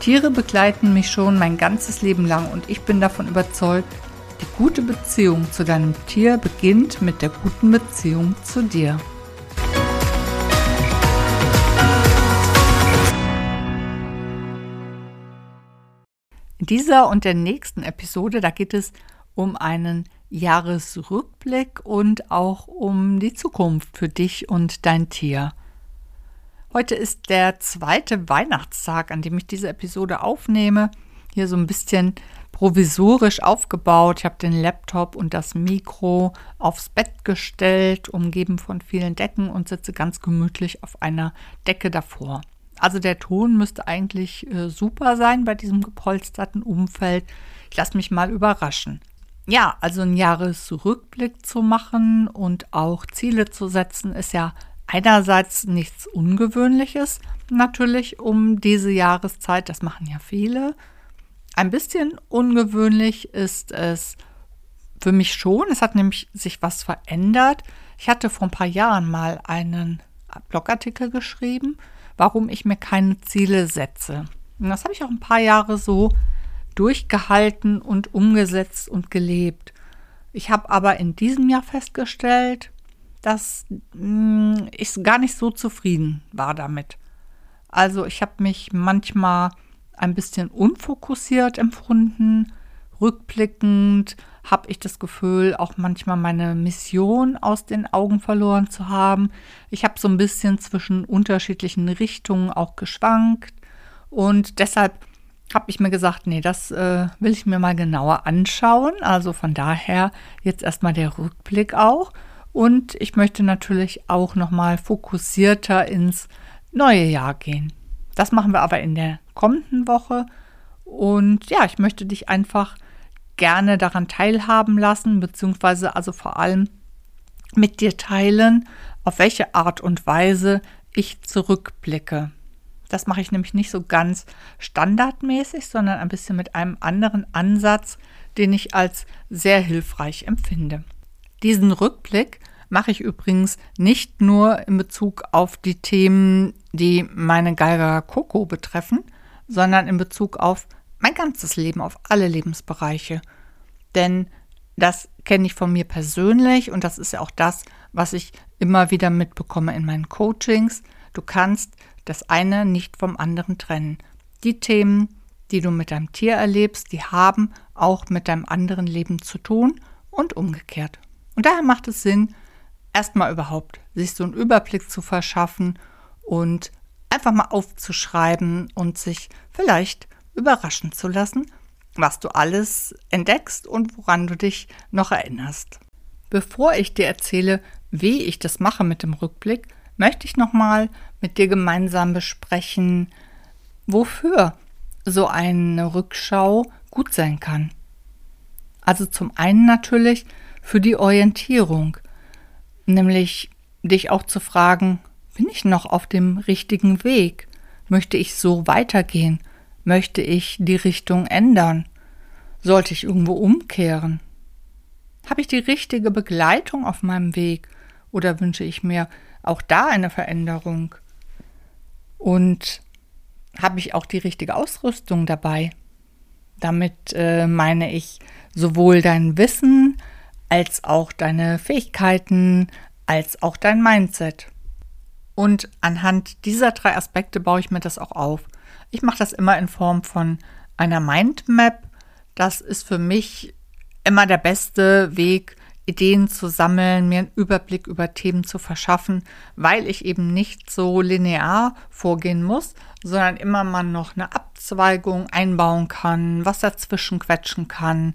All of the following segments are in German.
Tiere begleiten mich schon mein ganzes Leben lang und ich bin davon überzeugt, die gute Beziehung zu deinem Tier beginnt mit der guten Beziehung zu dir. In dieser und der nächsten Episode, da geht es um einen Jahresrückblick und auch um die Zukunft für dich und dein Tier. Heute ist der zweite Weihnachtstag, an dem ich diese Episode aufnehme. Hier so ein bisschen provisorisch aufgebaut. Ich habe den Laptop und das Mikro aufs Bett gestellt, umgeben von vielen Decken und sitze ganz gemütlich auf einer Decke davor. Also der Ton müsste eigentlich äh, super sein bei diesem gepolsterten Umfeld. Ich lasse mich mal überraschen. Ja, also ein Jahresrückblick zu machen und auch Ziele zu setzen, ist ja einerseits nichts Ungewöhnliches, natürlich um diese Jahreszeit, das machen ja viele. Ein bisschen ungewöhnlich ist es für mich schon. Es hat nämlich sich was verändert. Ich hatte vor ein paar Jahren mal einen Blogartikel geschrieben, warum ich mir keine Ziele setze. Und das habe ich auch ein paar Jahre so durchgehalten und umgesetzt und gelebt. Ich habe aber in diesem Jahr festgestellt, dass mh, hm, ich gar nicht so zufrieden war damit. Also ich habe mich manchmal ein bisschen unfokussiert empfunden, rückblickend habe ich das Gefühl, auch manchmal meine Mission aus den Augen verloren zu haben. Ich habe so ein bisschen zwischen unterschiedlichen Richtungen auch geschwankt und deshalb habe ich mir gesagt, nee, das äh, will ich mir mal genauer anschauen. Also von daher jetzt erstmal der Rückblick auch. Und ich möchte natürlich auch nochmal fokussierter ins neue Jahr gehen. Das machen wir aber in der kommenden Woche. Und ja, ich möchte dich einfach gerne daran teilhaben lassen, beziehungsweise also vor allem mit dir teilen, auf welche Art und Weise ich zurückblicke. Das mache ich nämlich nicht so ganz standardmäßig, sondern ein bisschen mit einem anderen Ansatz, den ich als sehr hilfreich empfinde. Diesen Rückblick mache ich übrigens nicht nur in Bezug auf die Themen, die meine Geiger Coco betreffen, sondern in Bezug auf mein ganzes Leben, auf alle Lebensbereiche. Denn das kenne ich von mir persönlich und das ist ja auch das, was ich immer wieder mitbekomme in meinen Coachings. Du kannst das eine nicht vom anderen trennen. Die Themen, die du mit deinem Tier erlebst, die haben auch mit deinem anderen Leben zu tun und umgekehrt. Und daher macht es Sinn, erstmal überhaupt sich so einen Überblick zu verschaffen und einfach mal aufzuschreiben und sich vielleicht überraschen zu lassen, was du alles entdeckst und woran du dich noch erinnerst. Bevor ich dir erzähle, wie ich das mache mit dem Rückblick, möchte ich nochmal mit dir gemeinsam besprechen, wofür so eine Rückschau gut sein kann. Also zum einen natürlich für die Orientierung, nämlich dich auch zu fragen, bin ich noch auf dem richtigen Weg? Möchte ich so weitergehen? Möchte ich die Richtung ändern? Sollte ich irgendwo umkehren? Habe ich die richtige Begleitung auf meinem Weg oder wünsche ich mir auch da eine Veränderung? Und habe ich auch die richtige Ausrüstung dabei? Damit äh, meine ich sowohl dein Wissen als auch deine Fähigkeiten, als auch dein Mindset. Und anhand dieser drei Aspekte baue ich mir das auch auf. Ich mache das immer in Form von einer Mindmap. Das ist für mich immer der beste Weg, Ideen zu sammeln, mir einen Überblick über Themen zu verschaffen, weil ich eben nicht so linear vorgehen muss, sondern immer mal noch eine Abzweigung einbauen kann, was dazwischen quetschen kann,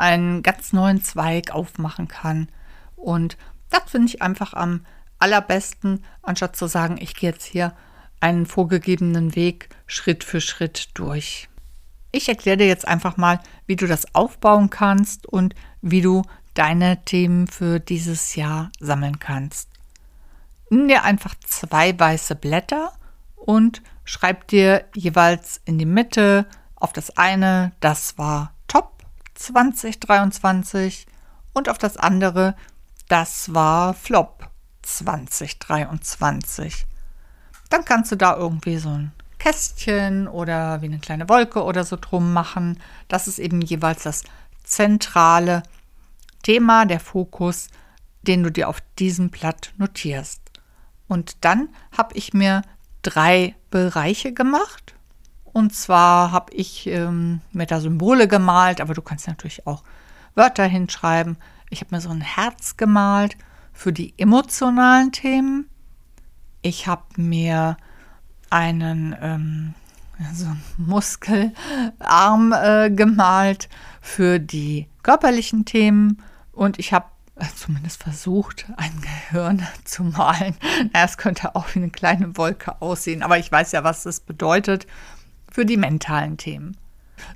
einen ganz neuen Zweig aufmachen kann. Und das finde ich einfach am allerbesten, anstatt zu sagen, ich gehe jetzt hier einen vorgegebenen Weg Schritt für Schritt durch. Ich erkläre dir jetzt einfach mal, wie du das aufbauen kannst und wie du deine Themen für dieses Jahr sammeln kannst. Nimm dir einfach zwei weiße Blätter und schreib dir jeweils in die Mitte auf das eine, das war 2023 und auf das andere, das war Flop 2023. Dann kannst du da irgendwie so ein Kästchen oder wie eine kleine Wolke oder so drum machen. Das ist eben jeweils das zentrale Thema, der Fokus, den du dir auf diesem Blatt notierst. Und dann habe ich mir drei Bereiche gemacht. Und zwar habe ich ähm, mir da Symbole gemalt, aber du kannst natürlich auch Wörter hinschreiben. Ich habe mir so ein Herz gemalt für die emotionalen Themen. Ich habe mir einen ähm, so einen Muskelarm äh, gemalt für die körperlichen Themen und ich habe äh, zumindest versucht, ein Gehirn zu malen. Es könnte auch wie eine kleine Wolke aussehen, aber ich weiß ja, was das bedeutet für die mentalen Themen.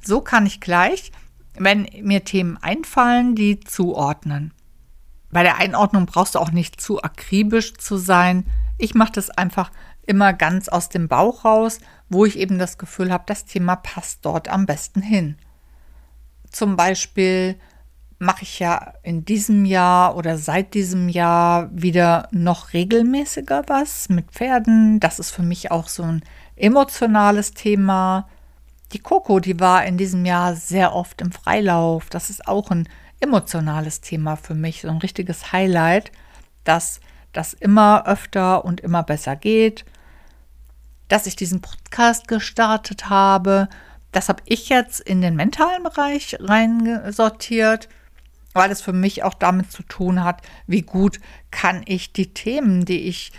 So kann ich gleich, wenn mir Themen einfallen, die zuordnen. Bei der Einordnung brauchst du auch nicht zu akribisch zu sein. Ich mache das einfach immer ganz aus dem Bauch raus, wo ich eben das Gefühl habe, das Thema passt dort am besten hin. Zum Beispiel mache ich ja in diesem Jahr oder seit diesem Jahr wieder noch regelmäßiger was mit Pferden. Das ist für mich auch so ein emotionales Thema. Die Coco, die war in diesem Jahr sehr oft im Freilauf. Das ist auch ein emotionales Thema für mich, so ein richtiges Highlight, dass das immer öfter und immer besser geht. Dass ich diesen Podcast gestartet habe, das habe ich jetzt in den mentalen Bereich reinsortiert weil es für mich auch damit zu tun hat, wie gut kann ich die Themen, die ich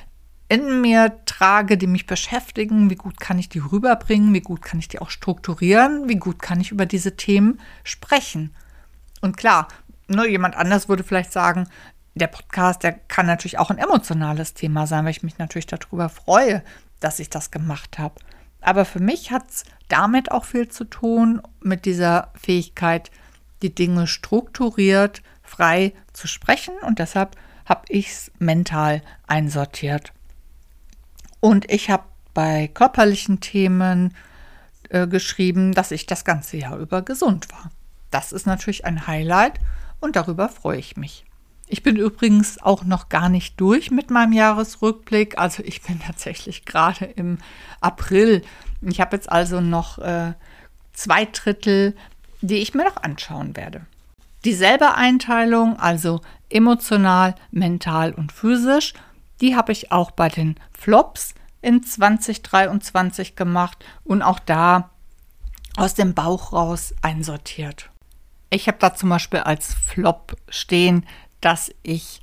in mir trage, die mich beschäftigen, wie gut kann ich die rüberbringen, wie gut kann ich die auch strukturieren, wie gut kann ich über diese Themen sprechen. Und klar, nur jemand anders würde vielleicht sagen, der Podcast, der kann natürlich auch ein emotionales Thema sein, weil ich mich natürlich darüber freue, dass ich das gemacht habe. Aber für mich hat es damit auch viel zu tun, mit dieser Fähigkeit, die Dinge strukturiert, frei zu sprechen und deshalb habe ich es mental einsortiert. Und ich habe bei körperlichen Themen äh, geschrieben, dass ich das ganze Jahr über gesund war. Das ist natürlich ein Highlight und darüber freue ich mich. Ich bin übrigens auch noch gar nicht durch mit meinem Jahresrückblick. Also ich bin tatsächlich gerade im April. Ich habe jetzt also noch äh, zwei Drittel die ich mir noch anschauen werde. Dieselbe Einteilung, also emotional, mental und physisch, die habe ich auch bei den Flops in 2023 gemacht und auch da aus dem Bauch raus einsortiert. Ich habe da zum Beispiel als Flop stehen, dass ich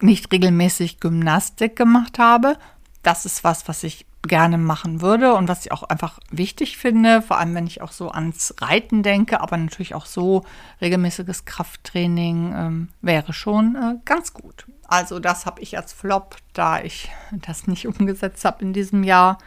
nicht regelmäßig Gymnastik gemacht habe. Das ist was, was ich gerne machen würde und was ich auch einfach wichtig finde, vor allem wenn ich auch so ans Reiten denke, aber natürlich auch so regelmäßiges Krafttraining ähm, wäre schon äh, ganz gut. Also das habe ich als Flop, da ich das nicht umgesetzt habe in diesem Jahr.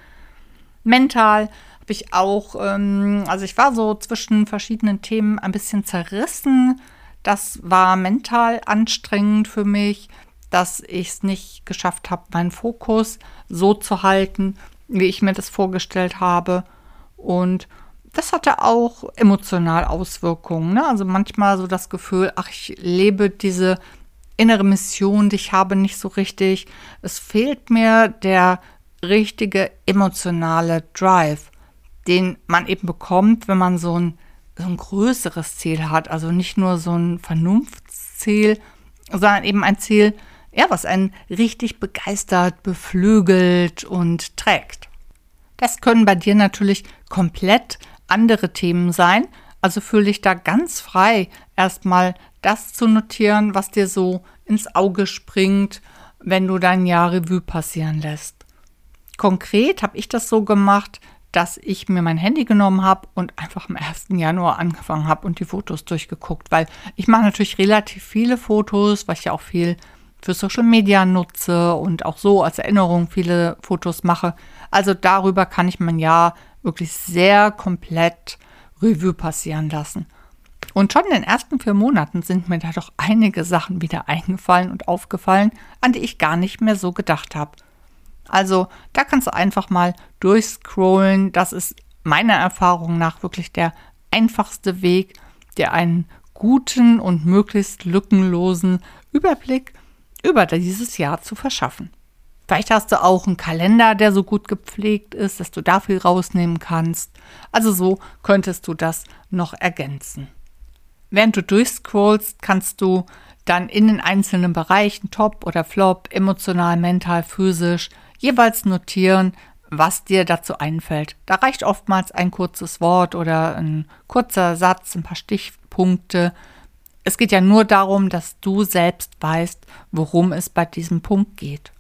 Mental habe ich auch, ähm, also ich war so zwischen verschiedenen Themen ein bisschen zerrissen. Das war mental anstrengend für mich dass ich es nicht geschafft habe, meinen Fokus so zu halten, wie ich mir das vorgestellt habe. Und das hatte auch emotional Auswirkungen. Ne? Also manchmal so das Gefühl, ach, ich lebe diese innere Mission, die ich habe, nicht so richtig. Es fehlt mir der richtige emotionale Drive, den man eben bekommt, wenn man so ein, so ein größeres Ziel hat. Also nicht nur so ein Vernunftsziel, sondern eben ein Ziel, ja, was einen richtig begeistert, beflügelt und trägt. Das können bei dir natürlich komplett andere Themen sein, also fühle dich da ganz frei, erstmal das zu notieren, was dir so ins Auge springt, wenn du dein Jahr Revue passieren lässt. Konkret habe ich das so gemacht, dass ich mir mein Handy genommen habe und einfach am 1. Januar angefangen habe und die Fotos durchgeguckt, weil ich mache natürlich relativ viele Fotos, weil ich ja auch viel für Social Media nutze und auch so als Erinnerung viele Fotos mache. Also darüber kann ich mein Jahr wirklich sehr komplett Revue passieren lassen. Und schon in den ersten vier Monaten sind mir da doch einige Sachen wieder eingefallen und aufgefallen, an die ich gar nicht mehr so gedacht habe. Also da kannst du einfach mal durchscrollen. Das ist meiner Erfahrung nach wirklich der einfachste Weg, der einen guten und möglichst lückenlosen Überblick über dieses Jahr zu verschaffen. Vielleicht hast du auch einen Kalender, der so gut gepflegt ist, dass du da viel rausnehmen kannst. Also so könntest du das noch ergänzen. Während du durchscrollst, kannst du dann in den einzelnen Bereichen, Top oder Flop, emotional, mental, physisch, jeweils notieren, was dir dazu einfällt. Da reicht oftmals ein kurzes Wort oder ein kurzer Satz, ein paar Stichpunkte. Es geht ja nur darum, dass du selbst weißt, worum es bei diesem Punkt geht.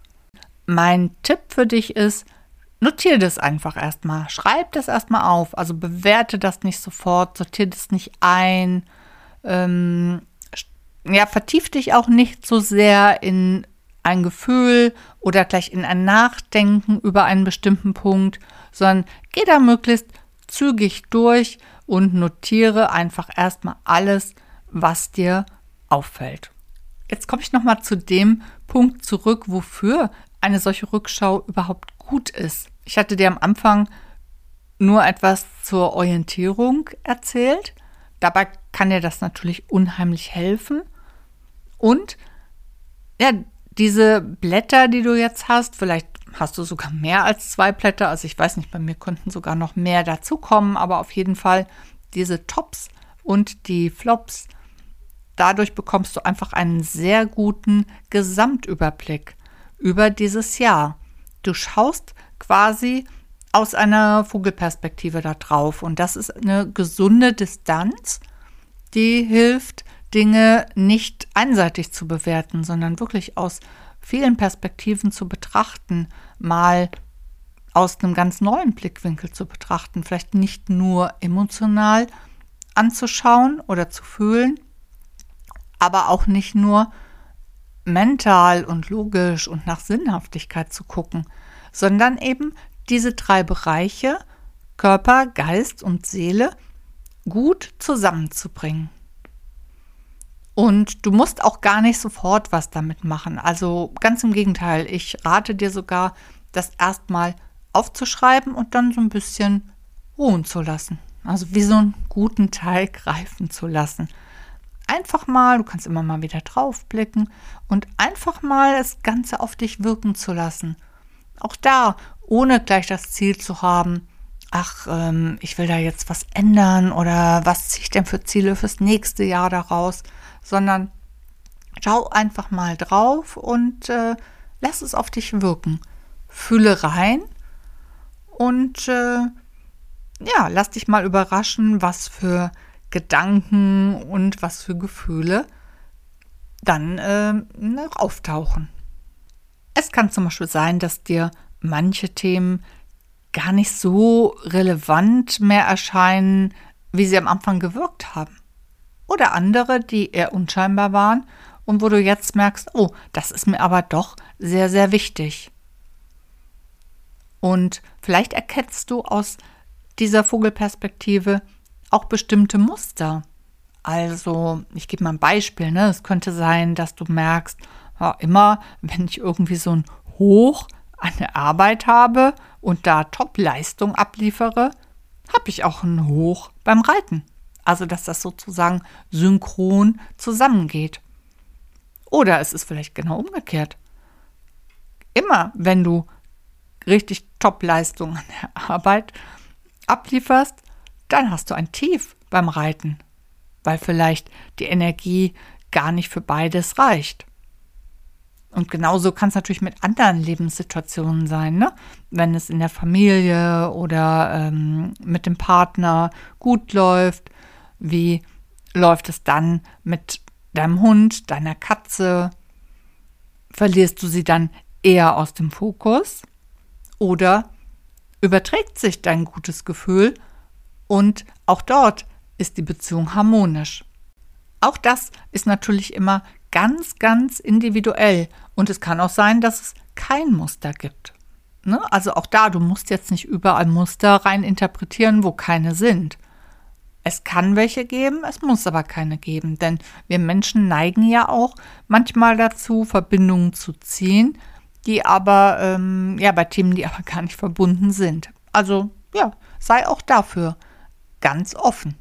Mein Tipp für dich ist, notiere das einfach erstmal. Schreib das erstmal auf. Also bewerte das nicht sofort, sortiere das nicht ein. Ähm, ja, vertief dich auch nicht so sehr in ein Gefühl oder gleich in ein Nachdenken über einen bestimmten Punkt, sondern geh da möglichst zügig durch und notiere einfach erstmal alles, was dir auffällt. Jetzt komme ich nochmal zu dem Punkt zurück, wofür eine solche Rückschau überhaupt gut ist. Ich hatte dir am Anfang nur etwas zur Orientierung erzählt. Dabei kann dir das natürlich unheimlich helfen. Und ja, diese Blätter, die du jetzt hast, vielleicht hast du sogar mehr als zwei Blätter. Also ich weiß nicht, bei mir könnten sogar noch mehr dazukommen, aber auf jeden Fall diese Tops und die Flops. Dadurch bekommst du einfach einen sehr guten Gesamtüberblick über dieses Jahr. Du schaust quasi aus einer Vogelperspektive da drauf und das ist eine gesunde Distanz, die hilft, Dinge nicht einseitig zu bewerten, sondern wirklich aus vielen Perspektiven zu betrachten, mal aus einem ganz neuen Blickwinkel zu betrachten, vielleicht nicht nur emotional anzuschauen oder zu fühlen, aber auch nicht nur mental und logisch und nach Sinnhaftigkeit zu gucken, sondern eben diese drei Bereiche Körper, Geist und Seele gut zusammenzubringen. Und du musst auch gar nicht sofort was damit machen. Also ganz im Gegenteil, ich rate dir sogar, das erstmal aufzuschreiben und dann so ein bisschen ruhen zu lassen. Also wie so einen guten Teig reifen zu lassen. Einfach mal, du kannst immer mal wieder draufblicken und einfach mal das Ganze auf dich wirken zu lassen. Auch da, ohne gleich das Ziel zu haben, ach, ähm, ich will da jetzt was ändern oder was ziehe ich denn für Ziele fürs nächste Jahr daraus, sondern schau einfach mal drauf und äh, lass es auf dich wirken. Fühle rein und äh, ja, lass dich mal überraschen, was für Gedanken und was für Gefühle dann äh, auftauchen. Es kann zum Beispiel sein, dass dir manche Themen gar nicht so relevant mehr erscheinen, wie sie am Anfang gewirkt haben. Oder andere, die eher unscheinbar waren und wo du jetzt merkst, oh, das ist mir aber doch sehr, sehr wichtig. Und vielleicht erkennst du aus dieser Vogelperspektive auch bestimmte Muster. Also, ich gebe mal ein Beispiel. Ne? Es könnte sein, dass du merkst, ja, immer wenn ich irgendwie so ein Hoch an der Arbeit habe und da Top-Leistung abliefere, habe ich auch ein Hoch beim Reiten. Also, dass das sozusagen synchron zusammengeht. Oder es ist vielleicht genau umgekehrt. Immer wenn du richtig Top-Leistung an der Arbeit ablieferst, dann hast du ein Tief beim Reiten, weil vielleicht die Energie gar nicht für beides reicht. Und genauso kann es natürlich mit anderen Lebenssituationen sein, ne? wenn es in der Familie oder ähm, mit dem Partner gut läuft. Wie läuft es dann mit deinem Hund, deiner Katze? Verlierst du sie dann eher aus dem Fokus? Oder überträgt sich dein gutes Gefühl und auch dort ist die Beziehung harmonisch? Auch das ist natürlich immer ganz, ganz individuell und es kann auch sein, dass es kein Muster gibt. Ne? Also auch da, du musst jetzt nicht überall Muster rein interpretieren, wo keine sind. Es kann welche geben, es muss aber keine geben, denn wir Menschen neigen ja auch manchmal dazu, Verbindungen zu ziehen, die aber, ähm, ja, bei Themen, die aber gar nicht verbunden sind. Also, ja, sei auch dafür ganz offen.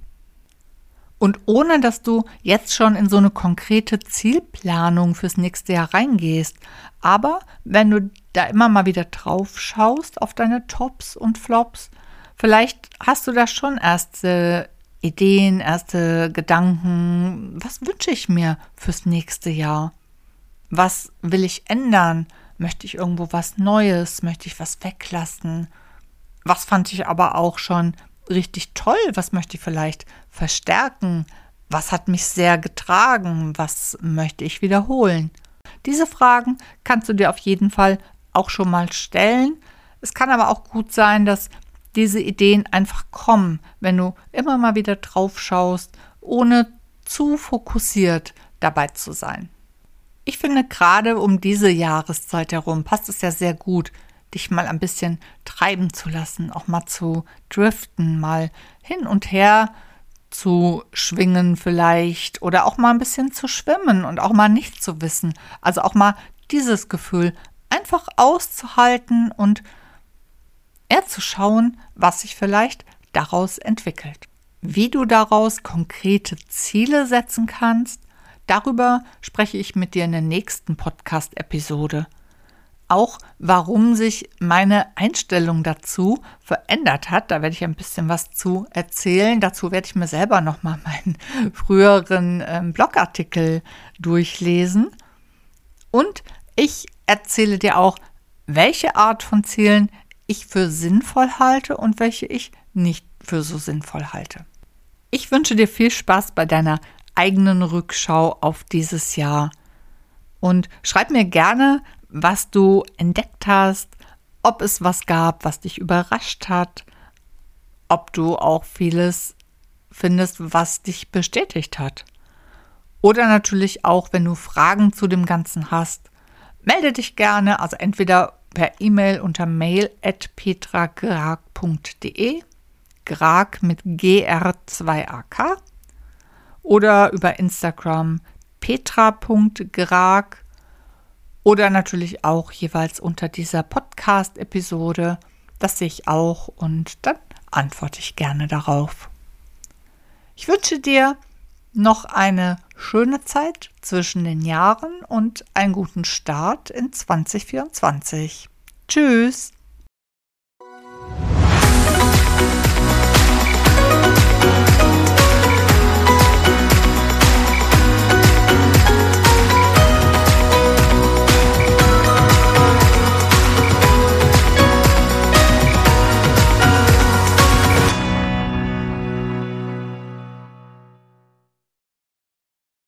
Und ohne dass du jetzt schon in so eine konkrete Zielplanung fürs nächste Jahr reingehst, aber wenn du da immer mal wieder drauf schaust auf deine Tops und Flops, vielleicht hast du da schon erste Ideen, erste Gedanken. Was wünsche ich mir fürs nächste Jahr? Was will ich ändern? Möchte ich irgendwo was Neues? Möchte ich was weglassen? Was fand ich aber auch schon richtig toll? Was möchte ich vielleicht verstärken? Was hat mich sehr getragen? Was möchte ich wiederholen? Diese Fragen kannst du dir auf jeden Fall auch schon mal stellen. Es kann aber auch gut sein, dass diese Ideen einfach kommen, wenn du immer mal wieder drauf schaust, ohne zu fokussiert dabei zu sein. Ich finde, gerade um diese Jahreszeit herum passt es ja sehr gut, dich mal ein bisschen treiben zu lassen, auch mal zu driften, mal hin und her zu schwingen vielleicht oder auch mal ein bisschen zu schwimmen und auch mal nicht zu wissen. Also auch mal dieses Gefühl einfach auszuhalten und eher zu schauen, was sich vielleicht daraus entwickelt. Wie du daraus konkrete Ziele setzen kannst, darüber spreche ich mit dir in der nächsten Podcast-Episode. Auch warum sich meine Einstellung dazu verändert hat, da werde ich ein bisschen was zu erzählen. Dazu werde ich mir selber nochmal meinen früheren ähm, Blogartikel durchlesen. Und ich erzähle dir auch, welche Art von Zielen ich für sinnvoll halte und welche ich nicht für so sinnvoll halte. Ich wünsche dir viel Spaß bei deiner eigenen Rückschau auf dieses Jahr und schreib mir gerne, was du entdeckt hast, ob es was gab, was dich überrascht hat, ob du auch vieles findest, was dich bestätigt hat. Oder natürlich auch, wenn du Fragen zu dem Ganzen hast, melde dich gerne, also entweder per E-Mail unter mail at petragrag.de, Grag mit GR2AK oder über Instagram petra.grag oder natürlich auch jeweils unter dieser Podcast-Episode. Das sehe ich auch und dann antworte ich gerne darauf. Ich wünsche dir noch eine schöne Zeit zwischen den Jahren und einen guten Start in 2024. Tschüss!